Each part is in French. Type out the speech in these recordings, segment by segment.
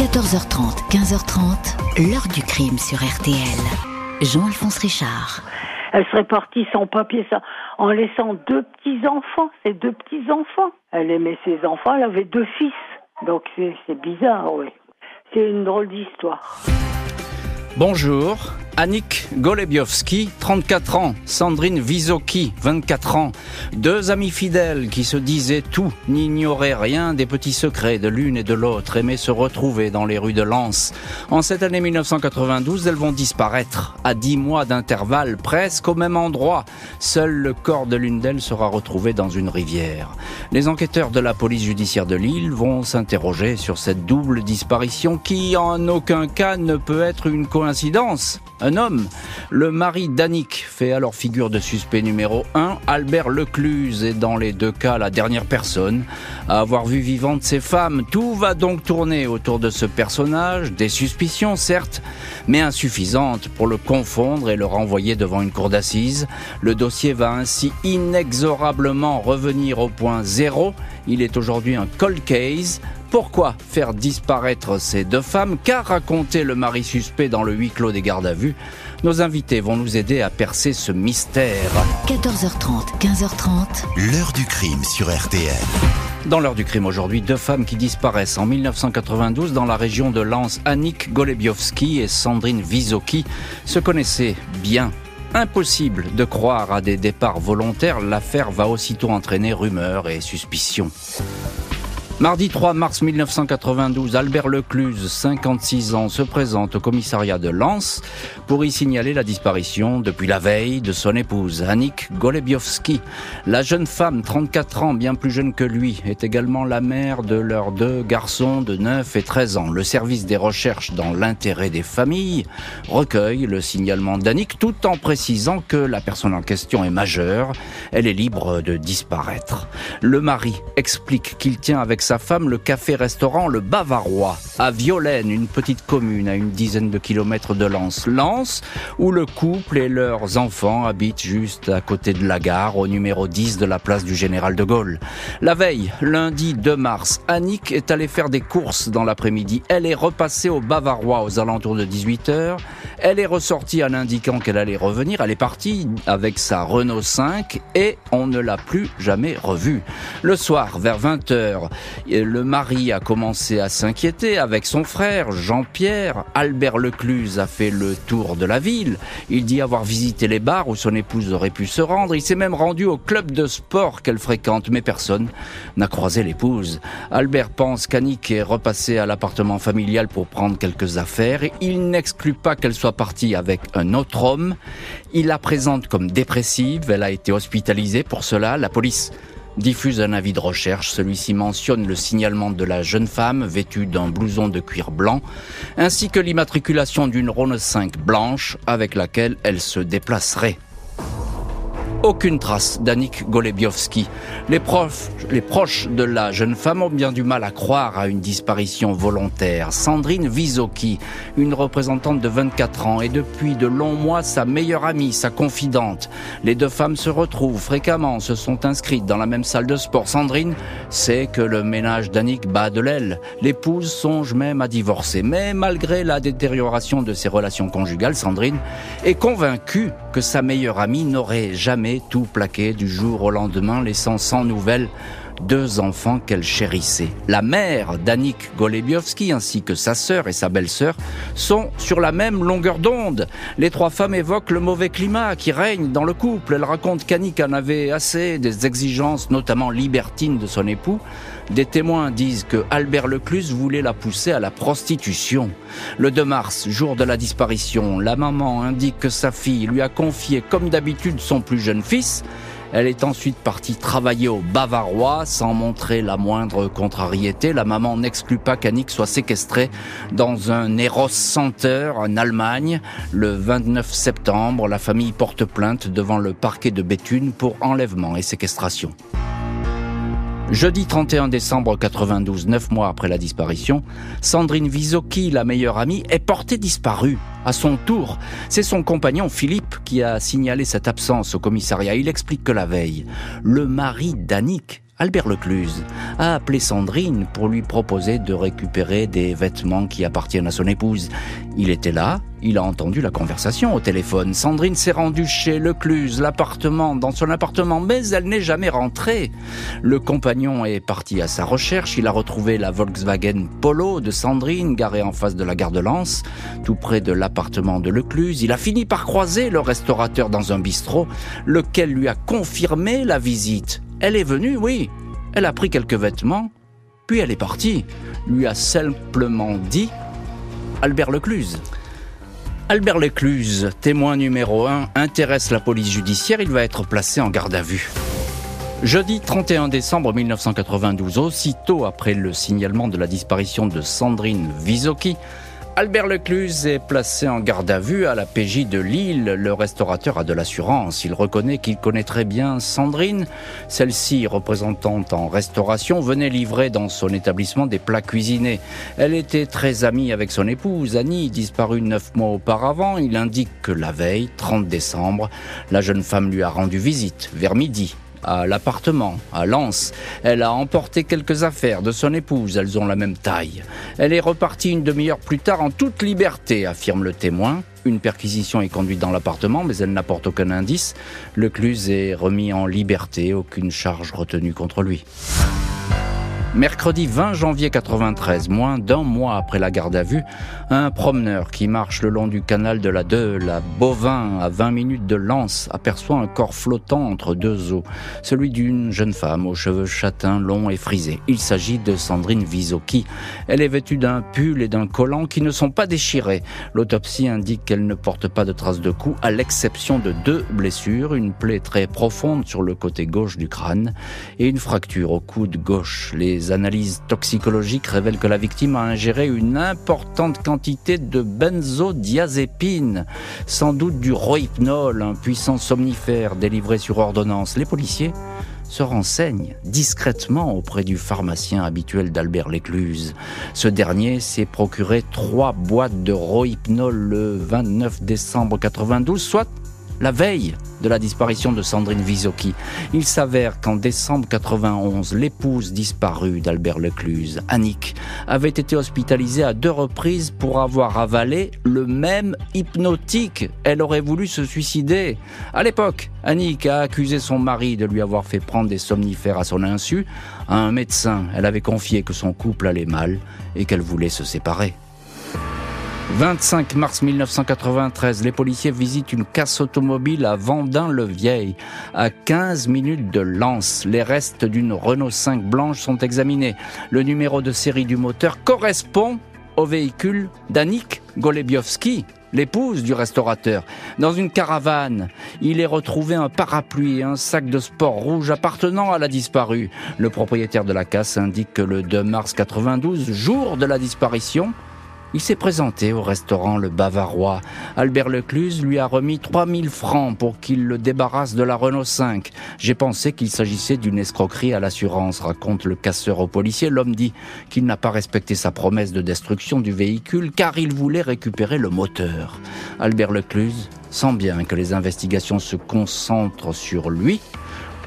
14h30, 15h30, l'heure du crime sur RTL. Jean-Alphonse Richard. Elle serait partie sans papier, ça, en laissant deux petits-enfants, ses deux petits-enfants. Elle aimait ses enfants, elle avait deux fils. Donc c'est bizarre, oui. C'est une drôle d'histoire. Bonjour, Annick Golebiowski, 34 ans, Sandrine Visoki, 24 ans, deux amis fidèles qui se disaient tout, n'ignoraient rien des petits secrets de l'une et de l'autre, aimaient se retrouver dans les rues de Lens. En cette année 1992, elles vont disparaître, à dix mois d'intervalle, presque au même endroit. Seul le corps de l'une d'elles sera retrouvé dans une rivière. Les enquêteurs de la police judiciaire de Lille vont s'interroger sur cette double disparition qui, en aucun cas, ne peut être une coïncidence homme. Le mari d'Annick fait alors figure de suspect numéro 1. Albert Lecluse est dans les deux cas la dernière personne à avoir vu vivante ses femmes. Tout va donc tourner autour de ce personnage, des suspicions certes, mais insuffisantes pour le confondre et le renvoyer devant une cour d'assises. Le dossier va ainsi inexorablement revenir au point zéro. Il est aujourd'hui un cold case pourquoi faire disparaître ces deux femmes Qu'a raconté le mari suspect dans le huis clos des gardes à vue Nos invités vont nous aider à percer ce mystère. 14h30, 15h30. L'heure du crime sur RTL. Dans l'heure du crime aujourd'hui, deux femmes qui disparaissent en 1992 dans la région de Lens. Annick Golebiowski et Sandrine Visoki se connaissaient bien. Impossible de croire à des départs volontaires, l'affaire va aussitôt entraîner rumeurs et suspicions. Mardi 3 mars 1992, Albert Lecluse, 56 ans, se présente au commissariat de Lens pour y signaler la disparition depuis la veille de son épouse, Annick Golebiowski. La jeune femme, 34 ans, bien plus jeune que lui, est également la mère de leurs deux garçons de 9 et 13 ans. Le service des recherches dans l'intérêt des familles recueille le signalement d'Annick tout en précisant que la personne en question est majeure, elle est libre de disparaître. Le mari explique qu'il tient avec sa femme le café-restaurant Le Bavarois à Violaine, une petite commune à une dizaine de kilomètres de Lens. Lens, où le couple et leurs enfants habitent juste à côté de la gare, au numéro 10 de la place du Général de Gaulle. La veille, lundi 2 mars, Annick est allée faire des courses dans l'après-midi. Elle est repassée au Bavarois aux alentours de 18h. Elle est ressortie en indiquant qu'elle allait revenir. Elle est partie avec sa Renault 5 et on ne l'a plus jamais revue. Le soir, vers 20h, le mari a commencé à s'inquiéter avec son frère Jean-Pierre. Albert Lecluse a fait le tour de la ville. Il dit avoir visité les bars où son épouse aurait pu se rendre. Il s'est même rendu au club de sport qu'elle fréquente, mais personne n'a croisé l'épouse. Albert pense qu'Annick est repassée à l'appartement familial pour prendre quelques affaires. Il n'exclut pas qu'elle soit partie avec un autre homme. Il la présente comme dépressive. Elle a été hospitalisée pour cela. La police diffuse un avis de recherche. Celui-ci mentionne le signalement de la jeune femme vêtue d'un blouson de cuir blanc, ainsi que l'immatriculation d'une Rhône 5 blanche avec laquelle elle se déplacerait. Aucune trace d'Annick Golebiowski. Les, proches de la jeune femme ont bien du mal à croire à une disparition volontaire. Sandrine Visoki, une représentante de 24 ans, est depuis de longs mois sa meilleure amie, sa confidente. Les deux femmes se retrouvent fréquemment, se sont inscrites dans la même salle de sport. Sandrine sait que le ménage d'Annick bat de l'aile. L'épouse songe même à divorcer. Mais malgré la détérioration de ses relations conjugales, Sandrine est convaincue que sa meilleure amie n'aurait jamais tout plaqué du jour au lendemain, laissant sans nouvelles deux enfants qu'elle chérissait. La mère d'Annick Golebiowski ainsi que sa sœur et sa belle-sœur sont sur la même longueur d'onde. Les trois femmes évoquent le mauvais climat qui règne dans le couple. Elles racontent qu'Annick en avait assez des exigences, notamment libertines, de son époux. Des témoins disent que Albert Lecluse voulait la pousser à la prostitution. Le 2 mars, jour de la disparition, la maman indique que sa fille lui a confié comme d'habitude son plus jeune fils. Elle est ensuite partie travailler au Bavarois sans montrer la moindre contrariété. La maman n'exclut pas qu'Annick soit séquestrée dans un Eros Center en Allemagne. Le 29 septembre, la famille porte plainte devant le parquet de Béthune pour enlèvement et séquestration. Jeudi 31 décembre 92, neuf mois après la disparition, Sandrine Visoki, la meilleure amie, est portée disparue. À son tour, c'est son compagnon Philippe qui a signalé cette absence au commissariat. Il explique que la veille, le mari d'Annick Albert Lecluse a appelé Sandrine pour lui proposer de récupérer des vêtements qui appartiennent à son épouse. Il était là, il a entendu la conversation au téléphone. Sandrine s'est rendue chez Lecluse, l'appartement, dans son appartement, mais elle n'est jamais rentrée. Le compagnon est parti à sa recherche. Il a retrouvé la Volkswagen Polo de Sandrine, garée en face de la gare de Lens, tout près de l'appartement de Lecluse. Il a fini par croiser le restaurateur dans un bistrot, lequel lui a confirmé la visite. Elle est venue, oui. Elle a pris quelques vêtements, puis elle est partie. Lui a simplement dit Albert Lecluse. Albert Lecluse, témoin numéro 1, intéresse la police judiciaire. Il va être placé en garde à vue. Jeudi 31 décembre 1992, aussitôt après le signalement de la disparition de Sandrine Visoki, Albert Lecluse est placé en garde à vue à la PJ de Lille. Le restaurateur a de l'assurance. Il reconnaît qu'il connaît très bien Sandrine. Celle-ci, représentante en restauration, venait livrer dans son établissement des plats cuisinés. Elle était très amie avec son épouse, Annie, disparue neuf mois auparavant. Il indique que la veille, 30 décembre, la jeune femme lui a rendu visite vers midi à l'appartement, à Lens. Elle a emporté quelques affaires de son épouse, elles ont la même taille. Elle est repartie une demi-heure plus tard en toute liberté, affirme le témoin. Une perquisition est conduite dans l'appartement, mais elle n'apporte aucun indice. Le Cluse est remis en liberté, aucune charge retenue contre lui. Mercredi 20 janvier 93, moins d'un mois après la garde à vue, un promeneur qui marche le long du canal de la Deule, à Bovin, à 20 minutes de Lens, aperçoit un corps flottant entre deux eaux, celui d'une jeune femme aux cheveux châtains longs et frisés. Il s'agit de Sandrine Visoki. Elle est vêtue d'un pull et d'un collant qui ne sont pas déchirés. L'autopsie indique qu'elle ne porte pas de traces de coups, à l'exception de deux blessures, une plaie très profonde sur le côté gauche du crâne et une fracture au coude gauche. Les les analyses toxicologiques révèlent que la victime a ingéré une importante quantité de benzodiazépine, sans doute du rohypnol, un puissant somnifère délivré sur ordonnance. Les policiers se renseignent discrètement auprès du pharmacien habituel d'Albert Lécluse. Ce dernier s'est procuré trois boîtes de rohypnol le 29 décembre 92, soit la veille de la disparition de Sandrine Visoki. Il s'avère qu'en décembre 91, l'épouse disparue d'Albert Lecluse, Annick, avait été hospitalisée à deux reprises pour avoir avalé le même hypnotique. Elle aurait voulu se suicider. À l'époque, Annick a accusé son mari de lui avoir fait prendre des somnifères à son insu. À un médecin, elle avait confié que son couple allait mal et qu'elle voulait se séparer. 25 mars 1993, les policiers visitent une casse automobile à Vendin-le-Vieil, à 15 minutes de Lens. Les restes d'une Renault 5 blanche sont examinés. Le numéro de série du moteur correspond au véhicule d'Annick Golebiowski, l'épouse du restaurateur. Dans une caravane, il est retrouvé un parapluie et un sac de sport rouge appartenant à la disparue. Le propriétaire de la casse indique que le 2 mars 92, jour de la disparition, il s'est présenté au restaurant Le Bavarois. Albert Lecluse lui a remis 3000 francs pour qu'il le débarrasse de la Renault 5. J'ai pensé qu'il s'agissait d'une escroquerie à l'assurance, raconte le casseur au policier. L'homme dit qu'il n'a pas respecté sa promesse de destruction du véhicule car il voulait récupérer le moteur. Albert Lecluse sent bien que les investigations se concentrent sur lui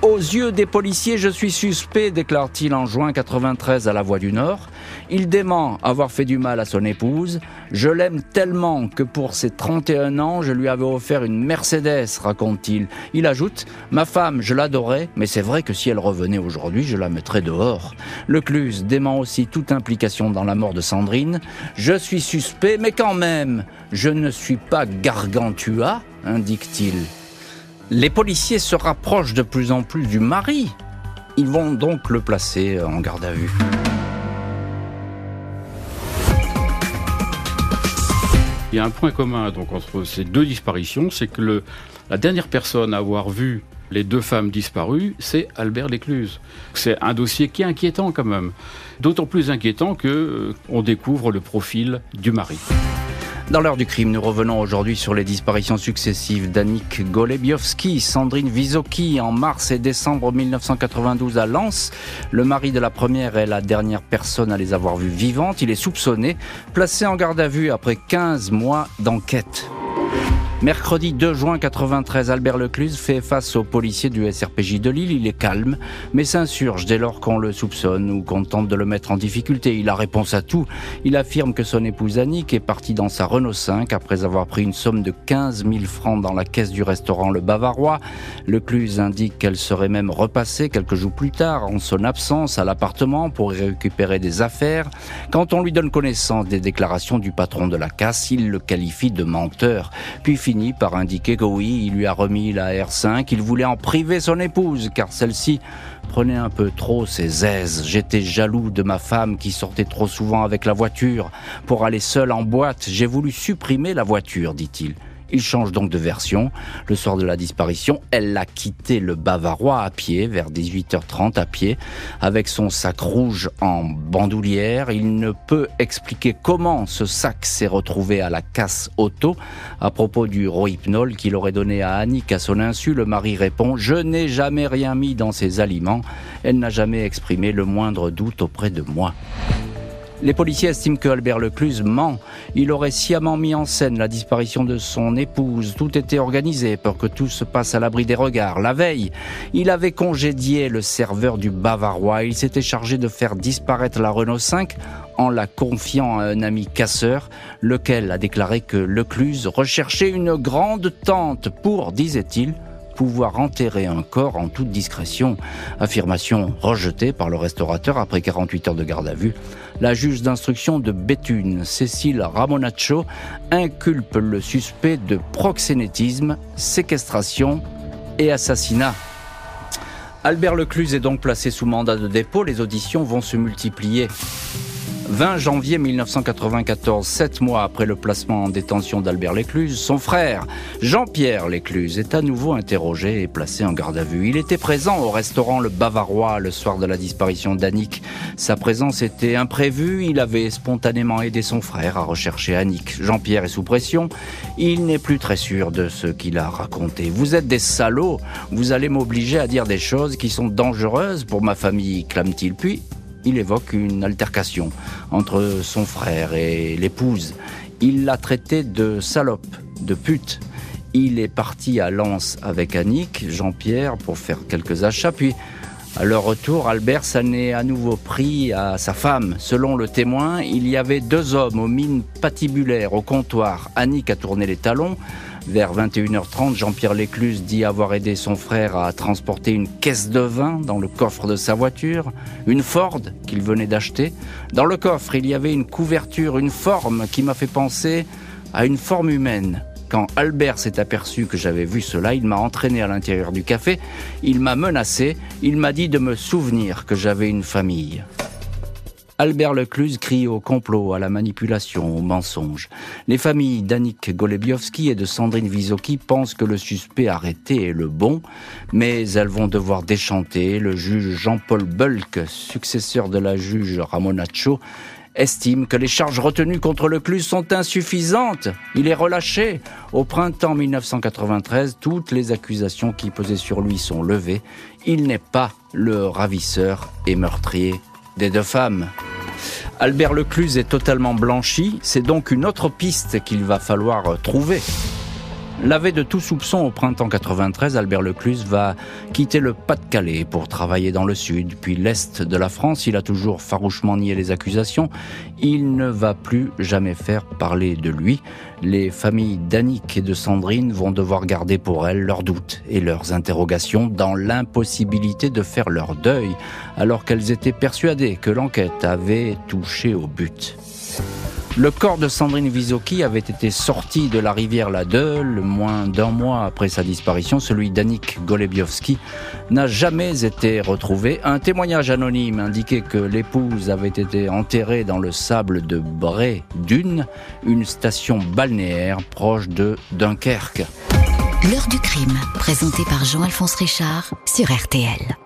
aux yeux des policiers, je suis suspect, déclare-t-il en juin 93 à la Voix du Nord. Il dément avoir fait du mal à son épouse. Je l'aime tellement que pour ses 31 ans, je lui avais offert une Mercedes, raconte-t-il. Il ajoute, ma femme, je l'adorais, mais c'est vrai que si elle revenait aujourd'hui, je la mettrais dehors. Lecluse dément aussi toute implication dans la mort de Sandrine. Je suis suspect, mais quand même, je ne suis pas gargantua, indique-t-il. Les policiers se rapprochent de plus en plus du mari. Ils vont donc le placer en garde à vue. Il y a un point commun donc entre ces deux disparitions, c'est que la dernière personne à avoir vu les deux femmes disparues, c'est Albert Lécluse. C'est un dossier qui est inquiétant quand même. D'autant plus inquiétant que euh, on découvre le profil du mari. Dans l'heure du crime, nous revenons aujourd'hui sur les disparitions successives d'Annick Golebiowski, Sandrine Visoki en mars et décembre 1992 à Lens. Le mari de la première est la dernière personne à les avoir vues vivantes. Il est soupçonné, placé en garde à vue après 15 mois d'enquête. Mercredi 2 juin 93, Albert Lecluse fait face aux policiers du SRPJ de Lille. Il est calme, mais s'insurge dès lors qu'on le soupçonne ou qu'on tente de le mettre en difficulté. Il a réponse à tout. Il affirme que son épouse Annick est partie dans sa Renault 5 après avoir pris une somme de 15 000 francs dans la caisse du restaurant Le Bavarois. Lecluse indique qu'elle serait même repassée quelques jours plus tard, en son absence, à l'appartement pour y récupérer des affaires. Quand on lui donne connaissance des déclarations du patron de la casse, il le qualifie de menteur. Finit par indiquer que oui, il lui a remis la R5, il voulait en priver son épouse, car celle-ci prenait un peu trop ses aises. J'étais jaloux de ma femme qui sortait trop souvent avec la voiture. Pour aller seule en boîte, j'ai voulu supprimer la voiture, dit-il. Il change donc de version. Le soir de la disparition, elle a quitté le Bavarois à pied, vers 18h30 à pied, avec son sac rouge en bandoulière. Il ne peut expliquer comment ce sac s'est retrouvé à la casse auto. À propos du rohypnol qu'il aurait donné à Annick à son insu, le mari répond « Je n'ai jamais rien mis dans ces aliments. Elle n'a jamais exprimé le moindre doute auprès de moi. » Les policiers estiment que Albert Lecluse ment. Il aurait sciemment mis en scène la disparition de son épouse. Tout était organisé pour que tout se passe à l'abri des regards. La veille, il avait congédié le serveur du Bavarois. Il s'était chargé de faire disparaître la Renault 5 en la confiant à un ami casseur, lequel a déclaré que Lecluse recherchait une grande tente pour, disait-il, pouvoir enterrer un corps en toute discrétion. Affirmation rejetée par le restaurateur après 48 heures de garde à vue. La juge d'instruction de Béthune, Cécile Ramonaccio, inculpe le suspect de proxénétisme, séquestration et assassinat. Albert Lecluse est donc placé sous mandat de dépôt. Les auditions vont se multiplier. 20 janvier 1994, sept mois après le placement en détention d'Albert Lécluse, son frère, Jean-Pierre Lécluse, est à nouveau interrogé et placé en garde à vue. Il était présent au restaurant Le Bavarois le soir de la disparition d'Annick. Sa présence était imprévue, il avait spontanément aidé son frère à rechercher Annick. Jean-Pierre est sous pression, il n'est plus très sûr de ce qu'il a raconté. Vous êtes des salauds, vous allez m'obliger à dire des choses qui sont dangereuses pour ma famille, clame-t-il. Puis, il évoque une altercation entre son frère et l'épouse. Il l'a traité de salope, de pute. Il est parti à Lens avec Annick, Jean-Pierre, pour faire quelques achats, puis à leur retour, Albert s'en est à nouveau pris à sa femme. Selon le témoin, il y avait deux hommes aux mines patibulaires au comptoir. Annick a tourné les talons. Vers 21h30, Jean-Pierre Lécluse dit avoir aidé son frère à transporter une caisse de vin dans le coffre de sa voiture, une Ford qu'il venait d'acheter. Dans le coffre, il y avait une couverture, une forme qui m'a fait penser à une forme humaine. Quand Albert s'est aperçu que j'avais vu cela, il m'a entraîné à l'intérieur du café, il m'a menacé, il m'a dit de me souvenir que j'avais une famille. Albert Lecluse crie au complot, à la manipulation, au mensonge. Les familles d'Annick Golebiowski et de Sandrine Visoki pensent que le suspect arrêté est le bon, mais elles vont devoir déchanter. Le juge Jean-Paul Bulk, successeur de la juge Ramonaccio, estime que les charges retenues contre Lecluse sont insuffisantes. Il est relâché. Au printemps 1993, toutes les accusations qui pesaient sur lui sont levées. Il n'est pas le ravisseur et meurtrier des deux femmes. Albert Lecluse est totalement blanchi, c'est donc une autre piste qu'il va falloir trouver. Lavé de tout soupçon au printemps 93, Albert Lecluse va quitter le Pas-de-Calais pour travailler dans le sud, puis l'est de la France. Il a toujours farouchement nié les accusations. Il ne va plus jamais faire parler de lui. Les familles d'Annick et de Sandrine vont devoir garder pour elles leurs doutes et leurs interrogations dans l'impossibilité de faire leur deuil, alors qu'elles étaient persuadées que l'enquête avait touché au but. Le corps de Sandrine Visoki avait été sorti de la rivière La Deule moins d'un mois après sa disparition. Celui d'Annick Golebiowski n'a jamais été retrouvé. Un témoignage anonyme indiquait que l'épouse avait été enterrée dans le sable de Bray Dune, une station balnéaire proche de Dunkerque. L'heure du crime, présenté par Jean-Alphonse Richard sur RTL.